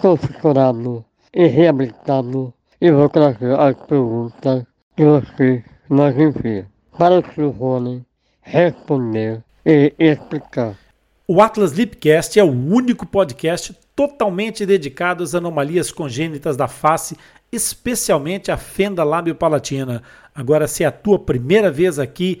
sou fissurado e reabilitado e vou trazer as perguntas que você nos envia para o Sr. Rony responder e explicar. O Atlas Lipcast é o único podcast totalmente dedicado às anomalias congênitas da face, especialmente a fenda lábio-palatina. Agora, se é a tua primeira vez aqui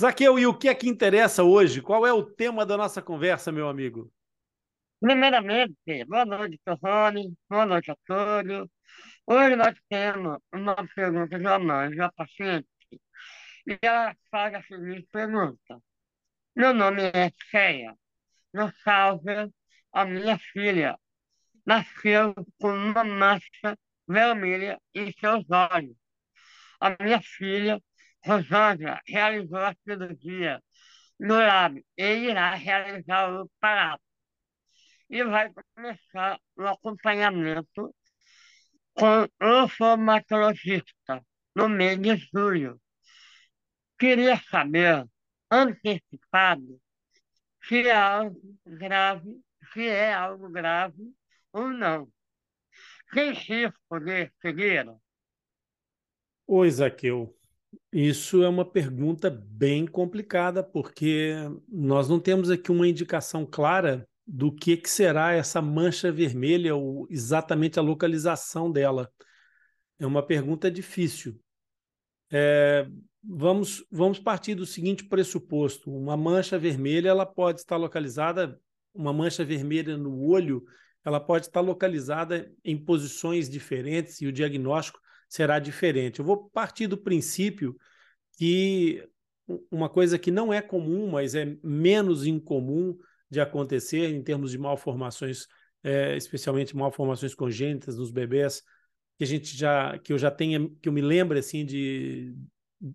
Zaqueu, e o que é que interessa hoje? Qual é o tema da nossa conversa, meu amigo? Primeiramente, boa noite, Rony, boa noite a todos. Hoje nós temos uma pergunta de uma uma paciente, e ela faz a seguinte pergunta. Meu nome é Ceia. No salve, a minha filha nasceu com uma massa vermelha em seus olhos. A minha filha Rosângela realizou a cirurgia no lábio e irá realizar o parado. E vai começar o acompanhamento com o formatologista no mês de julho. Queria saber, antecipado, se é algo grave, se é algo grave ou não. Tem risco de cegueira? Oi, Zaqueu. Isso é uma pergunta bem complicada, porque nós não temos aqui uma indicação clara do que, que será essa mancha vermelha ou exatamente a localização dela. É uma pergunta difícil. É, vamos, vamos partir do seguinte pressuposto: uma mancha vermelha ela pode estar localizada, uma mancha vermelha no olho, ela pode estar localizada em posições diferentes e o diagnóstico será diferente. Eu vou partir do princípio que uma coisa que não é comum, mas é menos incomum de acontecer em termos de malformações, é, especialmente malformações congênitas nos bebês, que a gente já, que eu já tenha, que eu me lembre assim de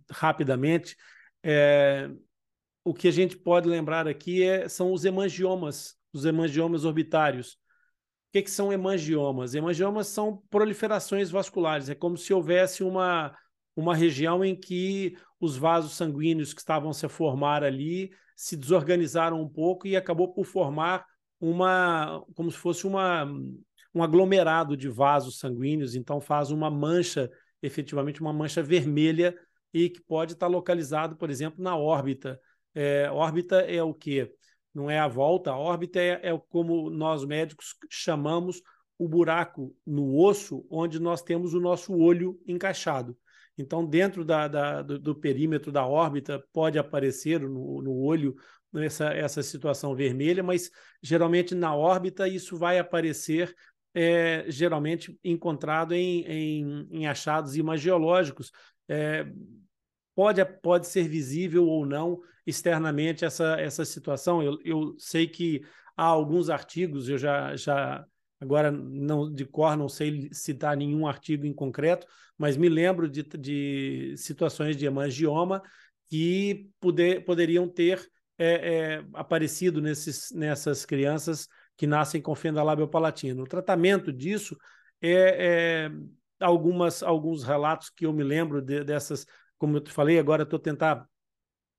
rapidamente, é, o que a gente pode lembrar aqui é, são os hemangiomas, os hemangiomas orbitários. O que, que são hemangiomas? Hemangiomas são proliferações vasculares. É como se houvesse uma, uma região em que os vasos sanguíneos que estavam se formar ali se desorganizaram um pouco e acabou por formar uma, como se fosse uma, um aglomerado de vasos sanguíneos. Então faz uma mancha, efetivamente uma mancha vermelha e que pode estar localizado, por exemplo, na órbita. É, órbita é o quê? Não é a volta, a órbita é, é como nós médicos chamamos o buraco no osso onde nós temos o nosso olho encaixado. Então, dentro da, da, do, do, perímetro da órbita, pode aparecer no, no olho essa, essa situação vermelha, mas geralmente na órbita isso vai aparecer, é, geralmente encontrado em, em, em achados imagiológicos. É, pode, pode ser visível ou não externamente essa, essa situação. Eu, eu sei que há alguns artigos, eu já, já agora não de cor, não sei citar nenhum artigo em concreto, mas me lembro de, de situações de hemangioma que poder, poderiam ter é, é, aparecido nesses, nessas crianças que nascem com fenda labiopalatina. O tratamento disso é, é algumas, alguns relatos que eu me lembro de, dessas, como eu te falei, agora estou tentando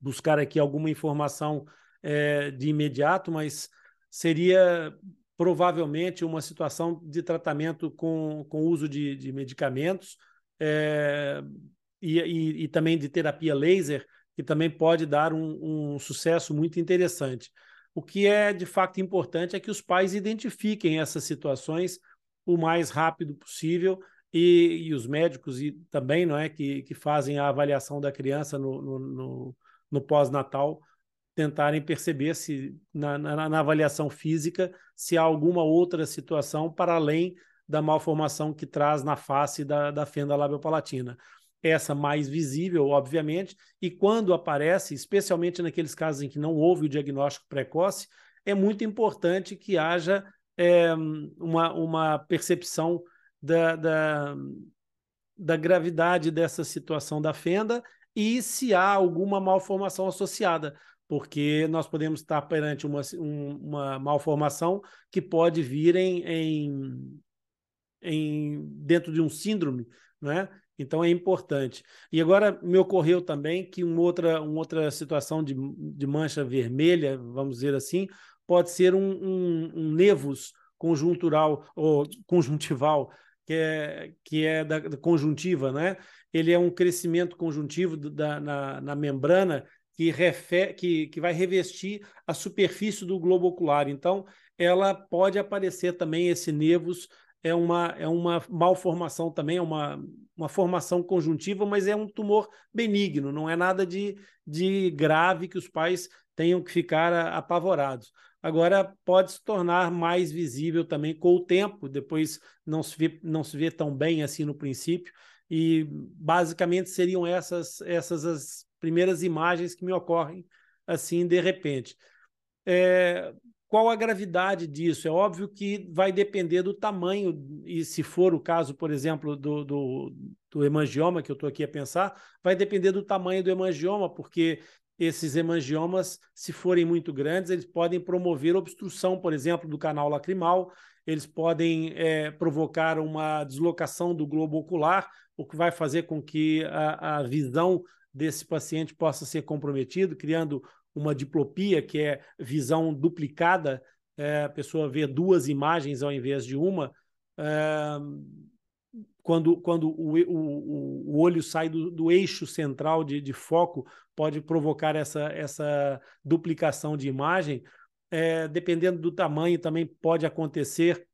buscar aqui alguma informação é, de imediato, mas seria provavelmente uma situação de tratamento com, com uso de, de medicamentos é, e, e, e, também de terapia laser, que também pode dar um, um sucesso muito interessante. O que é de fato importante é que os pais identifiquem essas situações o mais rápido possível e, e os médicos e também não é que, que fazem a avaliação da criança no, no, no, no pós-natal tentarem perceber se na, na, na, avaliação física se há alguma outra situação para além da malformação que traz na face da, da fenda labiopalatina. Essa mais visível, obviamente, e quando aparece, especialmente naqueles casos em que não houve o diagnóstico precoce, é muito importante que haja é, uma, uma percepção da, da, da gravidade dessa situação da fenda e se há alguma malformação associada, porque nós podemos estar perante uma, um, uma malformação que pode vir em, em, em, dentro de um síndrome, né? Então é importante. E agora me ocorreu também que uma outra, uma outra situação de, de mancha vermelha, vamos dizer assim, pode ser um, um, um nevus conjuntural ou conjuntival que é, que é da, da conjuntiva, né? Ele é um crescimento conjuntivo da, na, na membrana que, refer, que, que vai revestir a superfície do globo ocular. Então, ela pode aparecer também, esse nevus é uma, é uma malformação também, é uma, uma formação conjuntiva, mas é um tumor benigno, não é nada de, de grave que os pais tenham que ficar apavorados. Agora pode se tornar mais visível também com o tempo, depois não se vê, não se vê tão bem assim no princípio, e basicamente seriam essas, essas as primeiras imagens que me ocorrem assim de repente. É, qual a gravidade disso? É óbvio que vai depender do tamanho, e se for o caso, por exemplo, do, do, do hemangioma, que eu estou aqui a pensar, vai depender do tamanho do hemangioma, porque esses hemangiomas, se forem muito grandes, eles podem promover obstrução, por exemplo, do canal lacrimal, eles podem é, provocar uma deslocação do globo ocular, o que vai fazer com que a, a visão desse paciente possa ser comprometido, criando uma diplopia, que é visão duplicada, é, a pessoa vê duas imagens ao invés de uma. É, quando, quando o, o, o olho sai do, do eixo central de, de, foco, pode provocar essa, essa duplicação de imagem. É, dependendo do tamanho, também pode acontecer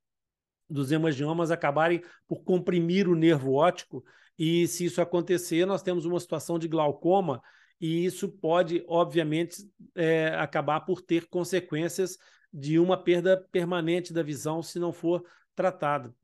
dos hemangiomas acabarem por comprimir o nervo óptico, e se isso acontecer, nós temos uma situação de glaucoma, e isso pode, obviamente, é, acabar por ter consequências de uma perda permanente da visão se não for tratado.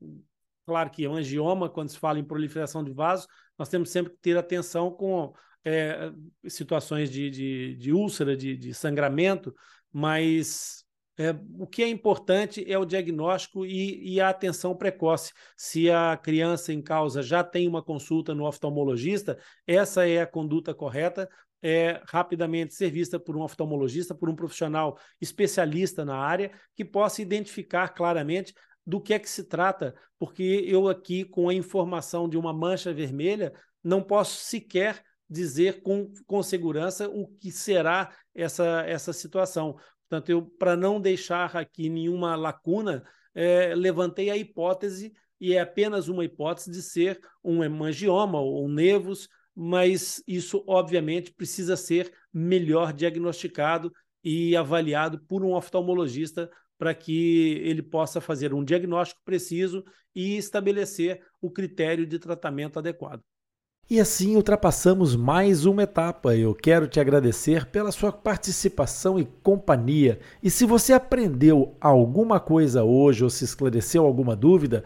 Claro que o angioma, quando se fala em proliferação de vasos, nós temos sempre que ter atenção com é, situações de, de, de úlcera, de, de, sangramento, mas é, o que é importante é o diagnóstico e, e, a atenção precoce. Se a criança em causa já tem uma consulta no oftalmologista, essa é a conduta correta. É rapidamente ser vista por um oftalmologista, por um profissional especialista na área, que possa identificar claramente do que é que se trata, porque eu aqui, com a informação de uma mancha vermelha, não posso sequer dizer com, com segurança o que será essa, essa situação. Portanto, eu, para não deixar aqui nenhuma lacuna, é, levantei a hipótese, e é apenas uma hipótese, de ser um hemangioma ou um nevus, mas isso, obviamente, precisa ser melhor diagnosticado e avaliado por um oftalmologista para que ele possa fazer um diagnóstico preciso e estabelecer o critério de tratamento adequado. E assim ultrapassamos mais uma etapa. Eu quero te agradecer pela sua participação e companhia. E se você aprendeu alguma coisa hoje ou se esclareceu alguma dúvida,